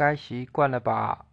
该习惯了吧？